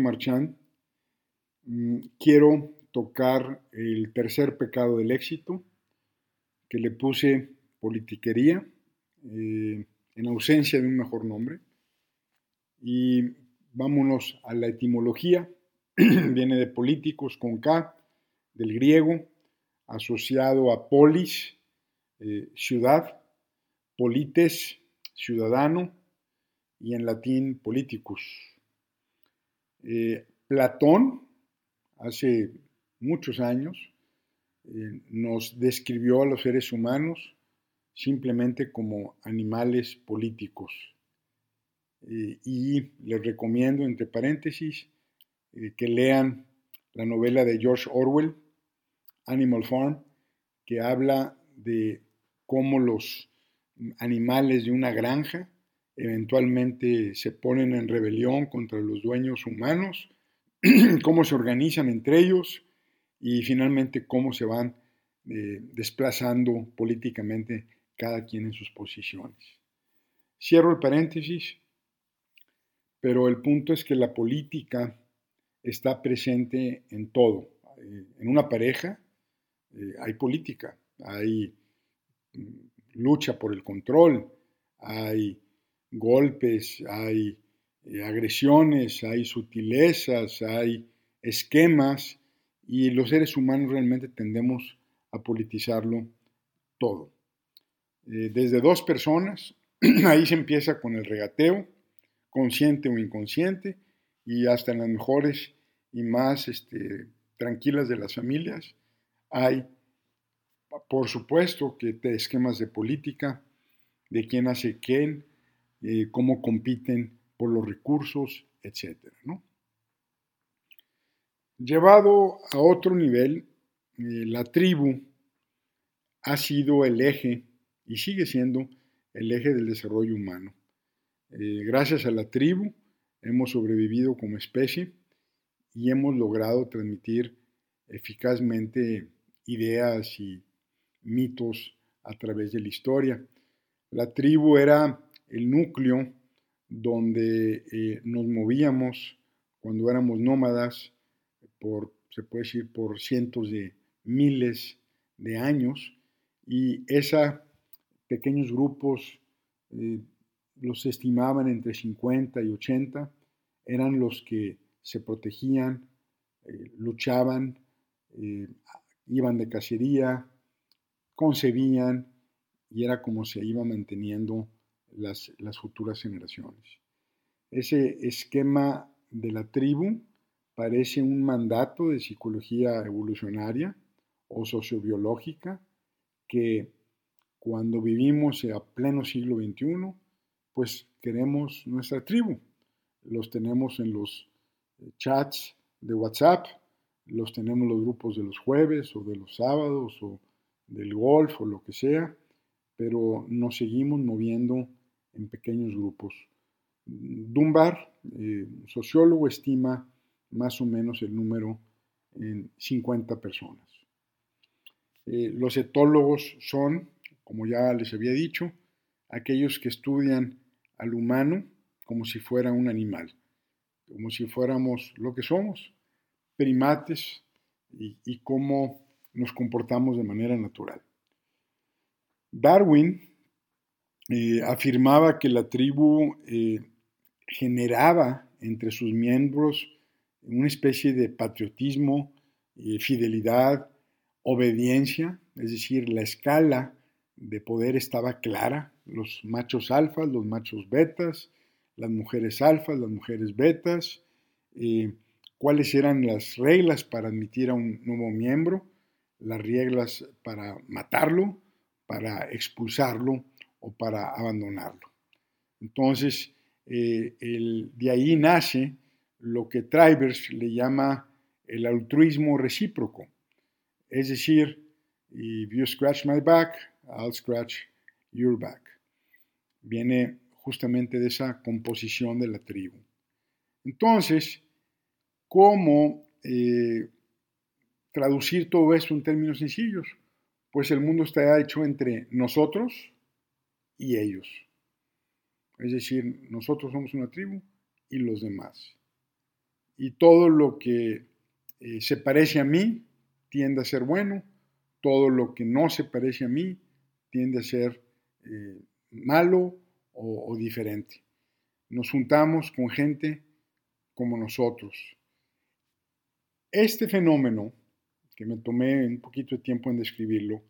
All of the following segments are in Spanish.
Marchán, mm, quiero tocar el tercer pecado del éxito, que le puse politiquería, eh, en ausencia de un mejor nombre. Y vámonos a la etimología, viene de políticos con K, del griego, asociado a polis, eh, ciudad, polites, ciudadano, y en latín politicus. Eh, Platón, hace muchos años, eh, nos describió a los seres humanos simplemente como animales políticos. y les recomiendo, entre paréntesis, que lean la novela de George Orwell, Animal Farm, que habla de cómo los animales de una granja eventualmente se ponen en rebelión contra los dueños humanos, cómo se organizan entre ellos y finalmente cómo se van eh, desplazando políticamente cada quien en sus posiciones. Cierro el paréntesis, pero el punto es que la política está presente en todo. Eh, en una pareja eh, hay política, hay mm, lucha por el control, hay golpes, hay eh, agresiones, hay sutilezas, hay esquemas y los seres humanos realmente tendemos a politizarlo todo. desde dos personas, ahí se empieza con el regateo, consciente o inconsciente, y hasta en las mejores y más este, tranquilas de las familias hay, por supuesto, que esquemas de política, de quién hace quién, eh, cómo compiten por los recursos, etc. Llevado a otro nivel, eh, la tribu ha sido el eje y sigue siendo el eje del desarrollo humano. Eh, gracias a la tribu, hemos sobrevivido como especie y hemos logrado transmitir eficazmente ideas y mitos a través de la historia. La tribu era el núcleo donde eh, nos movíamos cuando éramos nómadas por, se puede decir, por cientos de miles de años. Y esos pequeños grupos eh, los estimaban entre 50 y 80, eran los que se protegían, eh, luchaban, iban de cacería, concebían y era como se iba manteniendo las, futuras generaciones. Ese esquema de la tribu parece un mandato de psicología evolucionaria o sociobiológica que cuando vivimos a pleno siglo XXI pues queremos nuestra tribu. Los tenemos en los eh, chats de WhatsApp, los tenemos en los grupos de los jueves o de los sábados o del golf o lo que sea, pero nos seguimos moviendo en pequeños grupos. Dunbar, eh, sociólogo, estima más o menos el número en 50 personas. Eh, los etólogos son, como ya les había dicho, aquellos que estudian al humano como si fuera un animal, como si fuéramos lo que somos, primates, y, cómo nos comportamos de manera natural. Darwin eh, afirmaba que la tribu eh, generaba entre sus miembros una especie de patriotismo, eh, fidelidad, obediencia, es decir, la escala de poder estaba clara, los machos alfas, los machos betas, las mujeres alfas, las mujeres betas, cuáles eran las reglas para admitir a un nuevo miembro, las reglas para matarlo, para expulsarlo o para abandonarlo. Entonces, eh, de ahí nace lo que Trivers le llama el altruismo recíproco. Es decir, if you scratch my back, I'll scratch your back viene justamente de esa composición de la tribu. Entonces, ¿cómo eh, traducir todo esto en términos sencillos? Pues el mundo está hecho entre nosotros y ellos. Es decir, nosotros somos una tribu y los demás. y todo lo que eh, se parece a mí tiende a ser bueno, todo lo que no se parece a mí tiende a ser eh, malo o, diferente. Nos juntamos con gente como nosotros. Este fenómeno, que me tomé un poquito de tiempo en describirlo,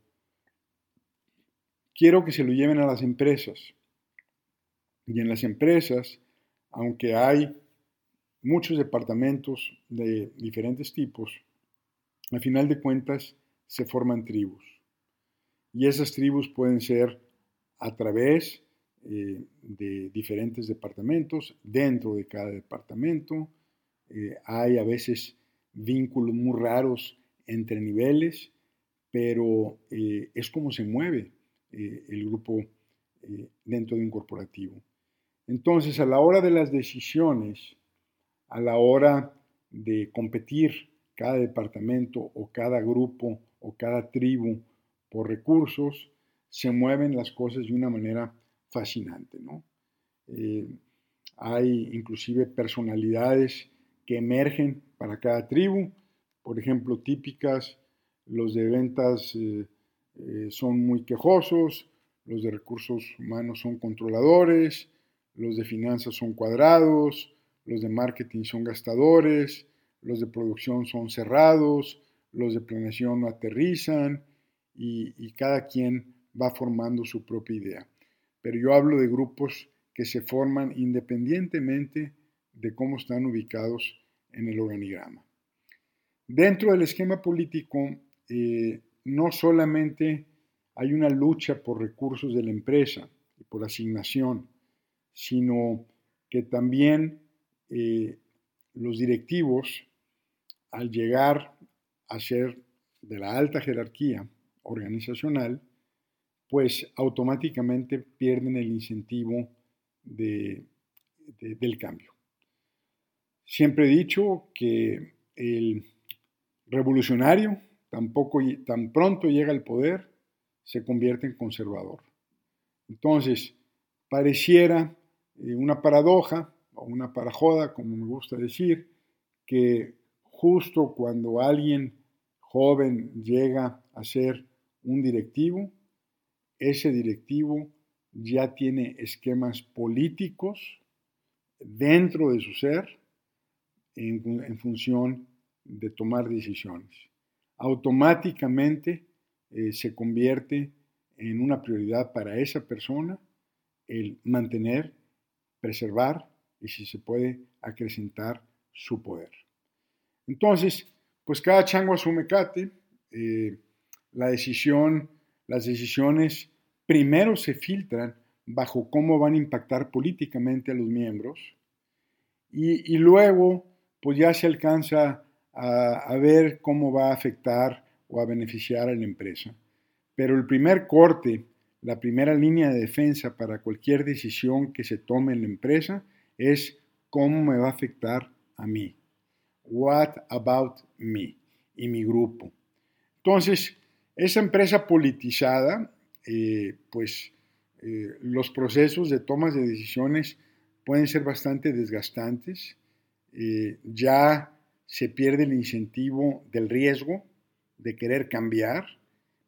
quiero que se lo lleven a las empresas. Y en las empresas, aunque hay muchos departamentos de diferentes tipos, al final de cuentas se forman tribus. Y esas tribus pueden ser a través eh, de diferentes departamentos, dentro de cada departamento. Eh, hay a veces vínculos muy raros entre niveles, pero eh, es como se mueve el grupo dentro de un corporativo. Entonces, a la hora de las decisiones, a la hora de competir cada departamento o cada grupo o cada tribu por recursos, se mueven las cosas de una manera fascinante. Eh, hay inclusive personalidades que emergen para cada tribu, por ejemplo, típicas, los de ventas eh, eh, son muy quejosos, los de recursos humanos son controladores, los de finanzas son cuadrados, los de marketing son gastadores, los de producción son cerrados, los de planeación no aterrizan y, cada quien va formando su propia idea. Pero yo hablo de grupos que se forman independientemente de cómo están ubicados en el organigrama. Dentro del esquema político, eh, no solamente hay una lucha por recursos de la empresa y por asignación, sino que también eh, los directivos, al llegar a ser de la alta jerarquía organizacional, pues automáticamente pierden el incentivo del cambio. Siempre he dicho que el revolucionario, tampoco, tan pronto llega al poder, se convierte en conservador. Entonces, pareciera eh, una paradoja o una parajoda, como me gusta decir, que justo cuando alguien joven llega a ser un directivo, ese directivo ya tiene esquemas políticos dentro de su ser en, función de tomar decisiones. Automáticamente eh, se convierte en una prioridad para esa persona el mantener, preservar y si se puede acrecentar su poder. Entonces, pues cada chango asume cate, eh, la decisión, las decisiones primero se filtran bajo cómo van a impactar políticamente a los miembros y, luego pues ya se alcanza a, ver cómo va a afectar o a beneficiar a la empresa. Pero el primer corte, la primera línea de defensa para cualquier decisión que se tome en la empresa es cómo me va a afectar a mí. What about me y mi grupo. Entonces, esa empresa politizada, eh, pues eh, los procesos de tomas de decisiones pueden ser bastante desgastantes. Eh, ya se pierde el incentivo del riesgo de querer cambiar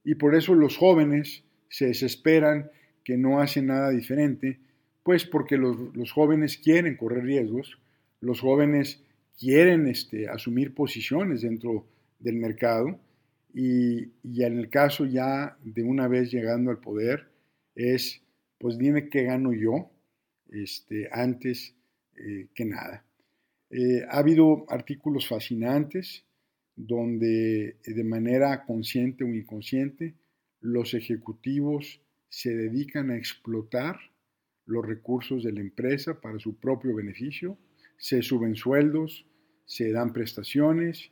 y por eso los jóvenes se desesperan que no hacen nada diferente, pues porque los, jóvenes quieren correr riesgos, los jóvenes quieren este, asumir posiciones dentro del mercado y, en el caso ya de una vez llegando al poder es, pues dime qué gano yo este, antes eh, que nada. Eh, ha habido artículos fascinantes donde de manera consciente o inconsciente los ejecutivos se dedican a explotar los recursos de la empresa para su propio beneficio, se suben sueldos, se dan prestaciones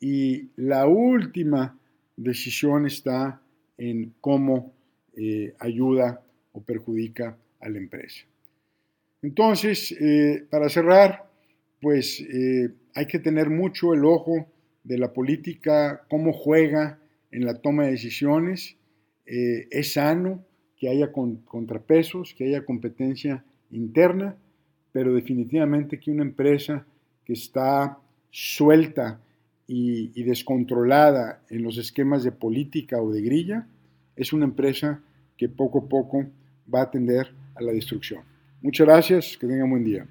y la última decisión está en cómo eh, ayuda o perjudica a la empresa. Entonces, eh, para cerrar, pues eh, hay que tener mucho el ojo de la política, cómo juega en la toma de decisiones. es sano que haya contrapesos, que haya competencia interna, pero definitivamente que una empresa que está suelta y, y, descontrolada en los esquemas de política o de grilla, es una empresa que poco a poco va a tender a la destrucción. Muchas gracias, que tengan buen día.